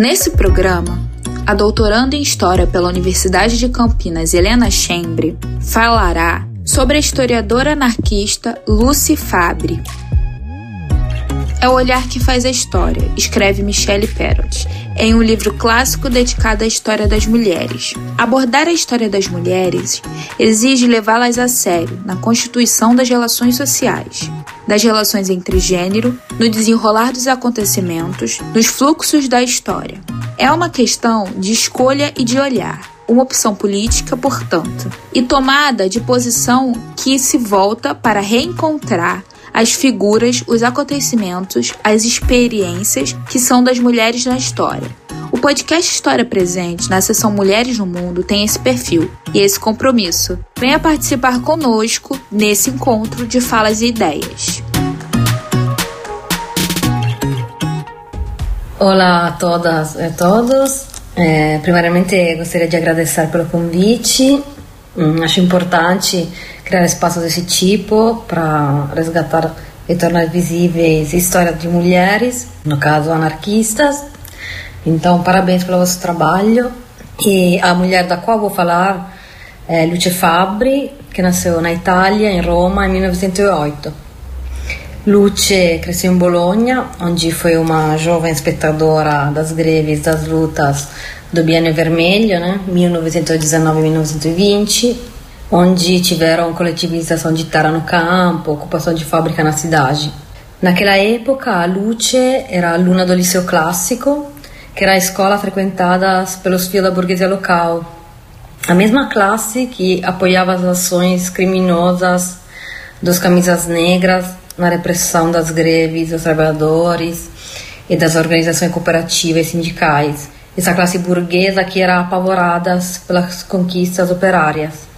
Nesse programa, a doutoranda em História pela Universidade de Campinas, Helena Chembre, falará sobre a historiadora anarquista Lucy Fabre. É o olhar que faz a história, escreve Michelle Perrot, em um livro clássico dedicado à história das mulheres. Abordar a história das mulheres exige levá-las a sério na constituição das relações sociais, das relações entre gênero, no desenrolar dos acontecimentos, nos fluxos da história. É uma questão de escolha e de olhar, uma opção política, portanto, e tomada de posição que se volta para reencontrar as figuras, os acontecimentos, as experiências que são das mulheres na história. O podcast História Presente, na seção Mulheres no Mundo, tem esse perfil e esse compromisso. Venha participar conosco nesse encontro de falas e ideias. Olá a todas e a todos. É, primeiramente gostaria de agradecer pelo convite. Hum, acho importante criar espaços desse tipo para resgatar e tornar visíveis histórias de mulheres, no caso anarquistas. Então, parabéns pelo vosso trabalho. E a mulher da qual vou falar é Luce Fabri, que nasceu na Itália, em Roma, em 1908. Luce cresceu em Bologna, onde foi uma jovem espectadora das greves, das lutas do Biênio Vermelho, né, 1919-1920, onde tiveram coletivização de terra no campo, ocupação de fábrica na cidade. Naquela época, a Luce era aluna do Liceu Clássico, que era a escola frequentada pelos filhos da burguesia local. A mesma classe que apoiava as ações criminosas dos camisas negras na repressão das greves dos trabalhadores e das organizações cooperativas e sindicais. Essa classe burguesa que era apavorada pelas conquistas operárias.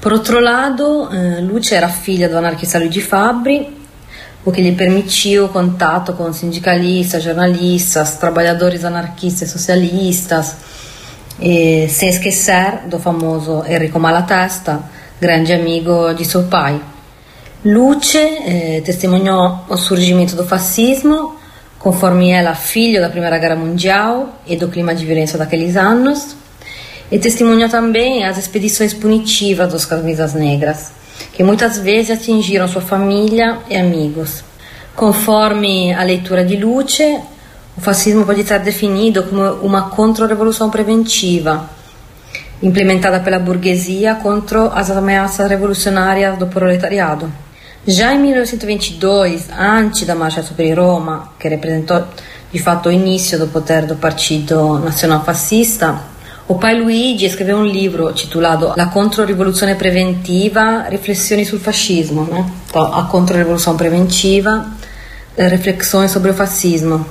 Por outro lado, eh, Luce era filha do anarquista Luigi Fabri, o que lhe permitiu contato com sindicalistas, jornalistas, trabalhadores anarquistas e socialistas, e, sem esquecer do famoso Enrico Malatesta, grande amigo de seu pai. Luce eh, testimoniò o surgimento do fascismo, conforme ela filho da Primeira Guerra Mundial e do clima de violência daqueles anos, e testemunha também as expedições punitivas dos camisas negras, que muitas vezes atingiram sua família e amigos. Conforme a leitura de Luce, o fascismo pode ser definido como uma contra-revolução preventiva, implementada pela burguesia contra as ameaças revolucionárias do proletariado. Já em 1922, antes da Marcha sobre Roma, que representou de fato o início do poder do Partido Nacional Fascista, o pai Luigi escreveu um livro titulado La Controrivoluzione Preventiva, Riflessioni sul fascismo, né? A Controrivolução Preventiva, reflexões sobre o fascismo.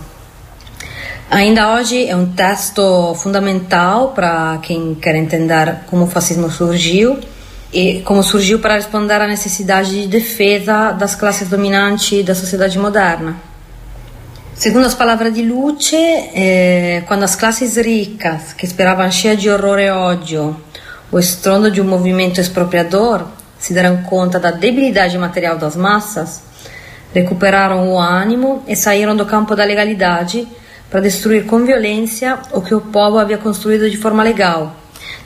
Ainda hoje é um texto fundamental para quem quer entender como o fascismo surgiu e como surgiu para responder à necessidade de defesa das classes dominantes da sociedade moderna. Segundo as palavras de Luce, eh, quando as classes ricas, que esperavam cheias de horror e ódio o estrondo de um movimento expropriador, se deram conta da debilidade material das massas, recuperaram o ânimo e saíram do campo da legalidade para destruir com violência o que o povo havia construído de forma legal.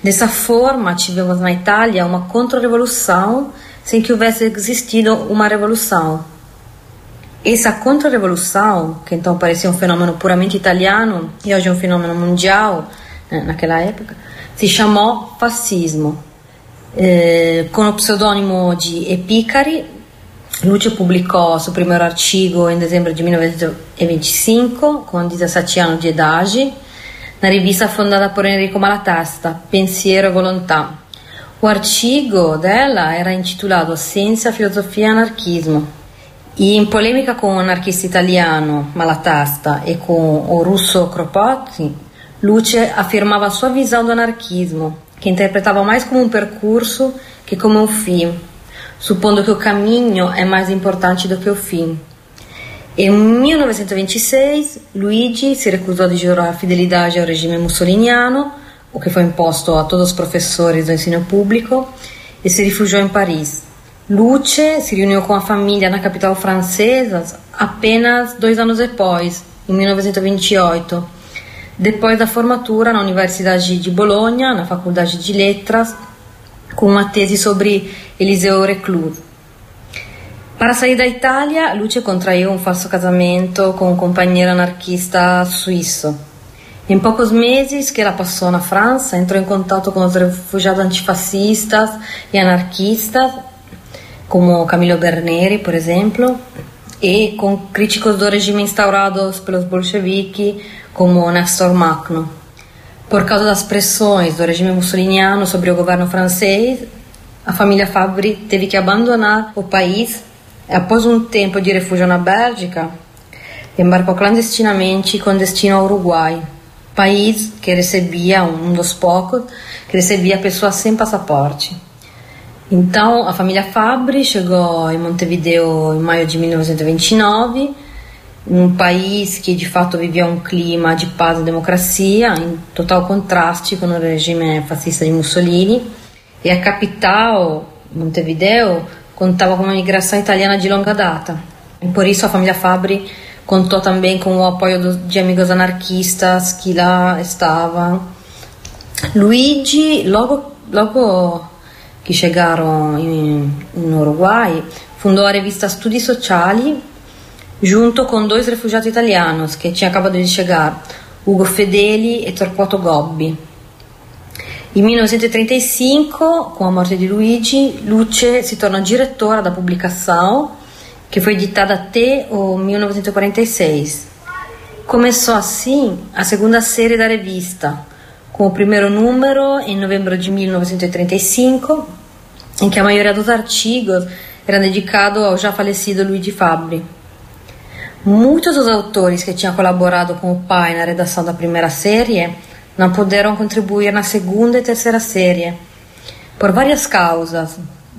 Dessa forma, tivemos na Itália uma contra-revolução sem que houvesse existido uma revolução. Essa contra-revolução, que então parecia um fenômeno puramente italiano e hoje é um fenômeno mundial, né, naquela época, se chamou fascismo. Eh, com o pseudônimo de Epicari, Lucio pubblicò suo primo artigo in dicembre di 1925, con 17 anni di idade, na rivista fondata por Enrico Malatesta, Pensiero e Volontà. O artigo dela era intitulato Ciência, Filosofia e Anarquismo e in polemica con un anarchista italiano, Malatesta, e con o russo Kropotkin, Luce afirmava sua visão do anarquismo, que interpretava mais como um percurso que como um fim, supondo que o caminho é mais importante do que o fim. Em 1926, Luigi si recusò di giurare fidelidade ao regime mussoliniano, o que foi imposto a todos os professores do ensino público, e se rifugiou em Paris. Luce si riuniu com a família na capital francesa apenas dois anos depois, em 1928, Depois da formatura na Universidade de Bologna, na Faculdade de Letras, com uma tese sobre Eliseo Reclus. Para sair da Itália, Luce contraiu um falso casamento com um companheiro anarquista suíço. Em poucos meses que ela passou na França, entrou em contato com os refugiados antifascistas e anarquistas, como Camillo Berneri, por exemplo, e com críticos do regime instaurados pelos bolcheviques, como Nestor Magno. Por causa das pressões do regime mussoliniano sobre o governo francês, a família Fabri teve que abandonar o país após um tempo de refúgio na Bélgica, embarcou clandestinamente com destino ao Uruguai, país que recebia, um dos poucos, que recebia pessoas sem passaporte. Então, a família Fabri chegou em Montevideo em maio de 1929 um país que de fato vivia um clima de paz e democracia, em total contraste com o regime fascista de Mussolini, e a capital, Montevideo, contava com uma migração italiana de longa data. E por isso a família Fabri contou também com o apoio de amigos anarquistas que lá estavam. Luigi, logo, logo que chegaram no Uruguai, fundou a revista Studi Sociali junto com dois refugiados italianos que tinham acabado de chegar, Ugo Fedeli e Torquato Gobbi. In 1935, com a morte di Luigi, Luce si torna direttora da pubblicação, che fu editata até o 1946. Começou assim a segunda série da revista, com o primeiro número em novembro de 1935, em que a maioria dos artigos era dedicado ao já falecido Luigi Fabri. Muitos dos autores que tinham colaborado com o pai na redação da primeira série não puderam contribuir na segunda e terceira série, por várias causas.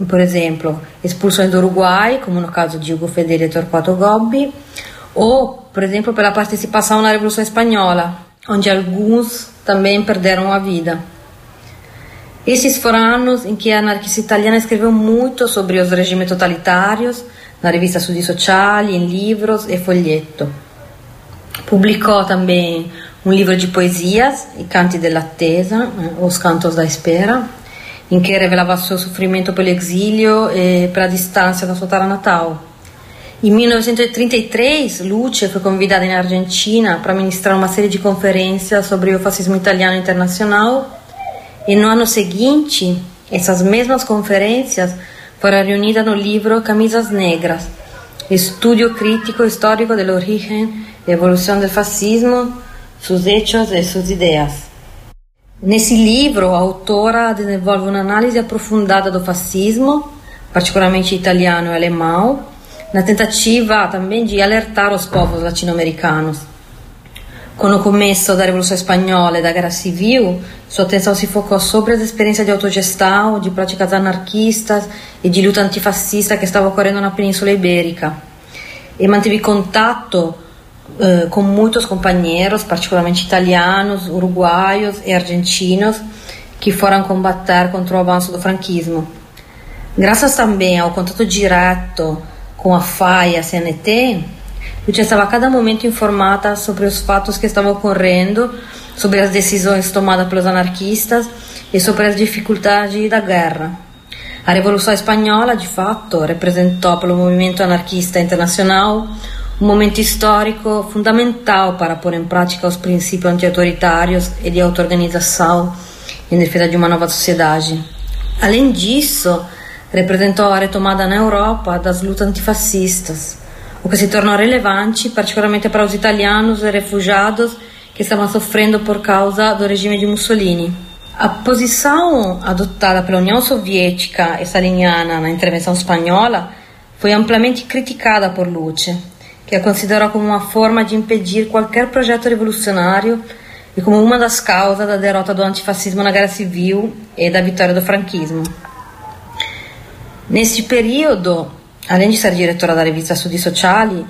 Por exemplo, expulsões do Uruguai, como no caso de Hugo Fedeli e Torquato Gobbi, ou, por exemplo, pela participação na Revolução Espanhola, onde alguns também perderam a vida. Esses foram anos em que a anarquista italiana escreveu muito sobre os regimes totalitários na revista Studi Sociali, em livros e folheto. Publicou também um livro de poesias, I Canti dell'Attesa, eh, Os Cantos da Espera, em que revelava seu sofrimento pelo exílio e pela distância da sua terra natal. Em 1933, Luce foi convidada em Argentina para ministrar uma série de conferências sobre o fascismo italiano internacional e no ano seguinte, essas mesmas conferências foram reunidas no livro Camisas Negras, Estudio crítico histórico del origen e evolução do fascismo, sus hechos e suas ideias. Nesse livro, a autora desenvolve uma análise aprofundada do fascismo, particularmente italiano e alemão, na tentativa também de alertar os povos latino-americanos com o começo da Revolução Espanhola e da Guerra Civil, sua atenção se focou sobre as experiências de autogestão, de práticas anarquistas e de luta antifascista que estavam ocorrendo na Península Ibérica. E manteve contato uh, com muitos companheiros, particularmente italianos, uruguaios e argentinos, que foram combater contra o avanço do franquismo. Graças também ao contato direto com a FAI e a CNT, Lucia estava a cada momento informada sobre os fatos que estavam ocorrendo, sobre as decisões tomadas pelos anarquistas e sobre as dificuldades da guerra. A Revolução Espanhola, de fato, representou pelo movimento anarquista internacional um momento histórico fundamental para pôr em prática os princípios anti-autoritários e de auto-organização em defesa de uma nova sociedade. Além disso, representou a retomada na Europa das lutas antifascistas o que se tornou relevante particularmente para os italianos e refugiados que estavam sofrendo por causa do regime de Mussolini. A posição adotada pela União Soviética e staliniana na intervenção espanhola foi amplamente criticada por Luce, que a considerou como uma forma de impedir qualquer projeto revolucionário e como uma das causas da derrota do antifascismo na Guerra Civil e da vitória do franquismo. Neste período, Além de ser diretora da revista Studi Sociali,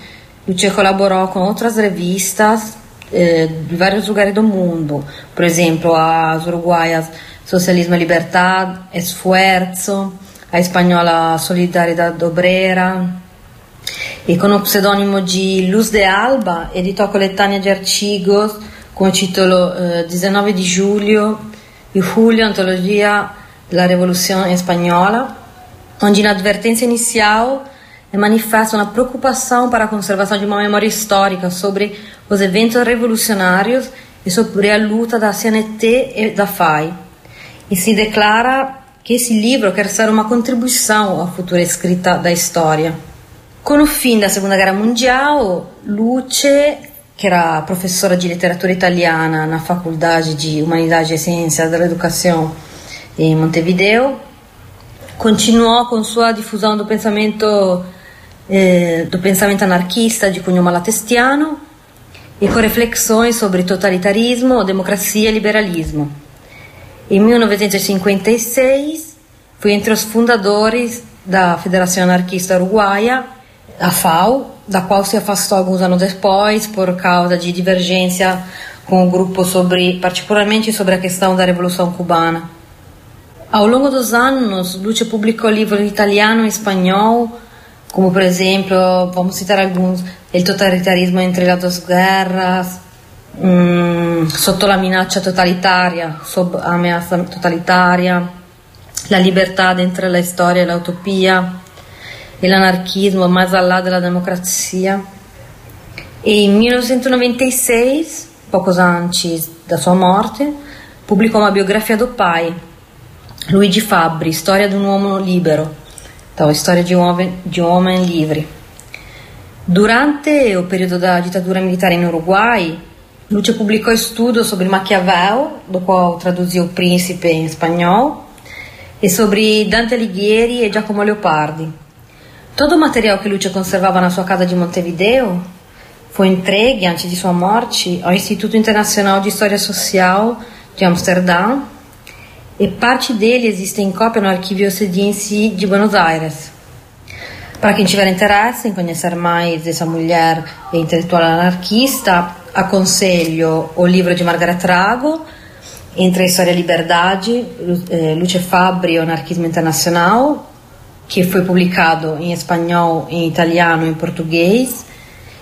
Lucia colaborou com outras revistas eh, de vários lugares do mundo. Por exemplo, as uruguaias Socialismo e Liberdade, Esfuerzo, a espanhola Solidariedade Obrera. E com o pseudônimo de Luz de Alba, editou a coletânea de artigos com o titolo eh, 19 di giugno, di Julio, Antologia della Rivoluzione Spagnola, onde na advertência inicial é manifesta uma preocupação para a conservação de uma memória histórica sobre os eventos revolucionários e sobre a luta da CNT e da FAI. E se declara que esse livro quer ser uma contribuição à futura escrita da história. Com o fim da Segunda Guerra Mundial, Luce, que era professora de literatura italiana na Faculdade de Humanidade e Ciências da Educação em Montevideo, continuou com sua difusão do pensamento eh, do pensamento anarquista de cunho malatestiano e com reflexões sobre totalitarismo, democracia e liberalismo. Em 1956, foi entre os fundadores da Federação Anarquista Uruguaia, a FAO, da qual se afastou alguns anos depois por causa de divergência com o grupo sobre, particularmente sobre a questão da Revolução Cubana. Ao longo dos anos, Luce publicou livros em italiano e espanhol, como por exemplo, vamos citar alguns, Il totalitarismo entre las dos guerras, mm, Sotto la minaccia totalitaria, Sob ameaça totalitaria, La libertà entre la storia e la utopia, e l'anarchismo mais allá della democrazia. E in 1996, poco antes da sua morte, pubblicò una biografia do pai, Luigi Fabbri, Storia di un uomo libero, então, uomo, di un uomo livre. Durante o período da ditadura militar em Uruguai, Luce publicou estudos sobre Maquiavel, do qual traduziu O Príncipe em espanhol, e sobre Dante Alighieri e Giacomo Leopardi. Todo o material que Luce conservava na sua casa de Montevideo foi entregue, antes de sua morte, ao Instituto Internacional de História Social de Amsterdã, e parte dele existe em cópia no Arquivo Cediense de Buenos Aires. Para quem tiver interesse em conhecer mais dessa mulher intelectual anarquista, aconselho o livro de Margaret Rago, Entre História e Liberdade, Luce Fabri Anarquismo Internacional, que foi publicado em espanhol, em italiano e em português,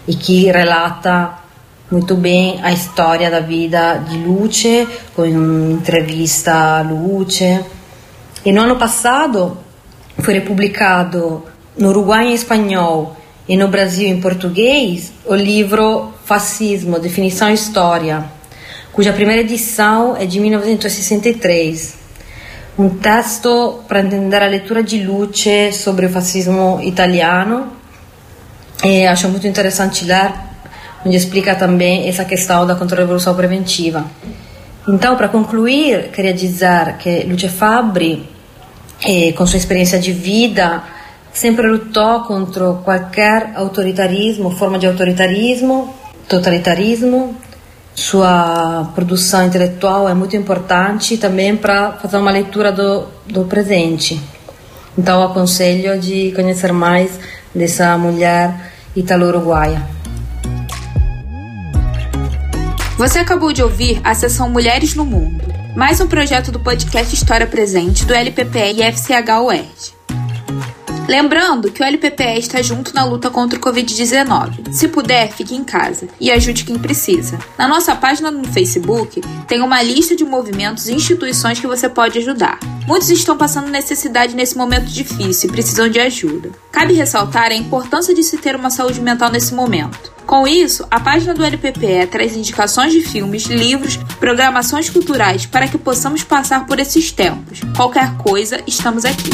e que relata muito bem a história da vida de Luce, com entrevista a Luce. E no ano passado foi republicado no Uruguai em espanhol e no Brasil em português o livro Fascismo, Definição e História, cuja primeira edição é de 1963. Um texto para entender a leitura de Luce sobre o fascismo italiano. E acho muito interessante ler onde explica também essa questão da contra-revolução preventiva. Então, para concluir, queria dizer que Luce Fabri, eh, com sua experiência de vida, sempre lutou contra qualquer autoritarismo, forma de autoritarismo, totalitarismo. Sua produção intelectual é muito importante também para fazer uma leitura do, do presente. Então, aconselho de conhecer mais dessa mulher italo-uruguaia. Você acabou de ouvir a sessão Mulheres no Mundo, mais um projeto do podcast História Presente do LPPE e FCH UERJ. Lembrando que o LPPE está junto na luta contra o Covid-19. Se puder, fique em casa e ajude quem precisa. Na nossa página no Facebook tem uma lista de movimentos e instituições que você pode ajudar. Muitos estão passando necessidade nesse momento difícil e precisam de ajuda. Cabe ressaltar a importância de se ter uma saúde mental nesse momento. Com isso, a página do LPPE traz indicações de filmes, livros, programações culturais para que possamos passar por esses tempos. Qualquer coisa, estamos aqui.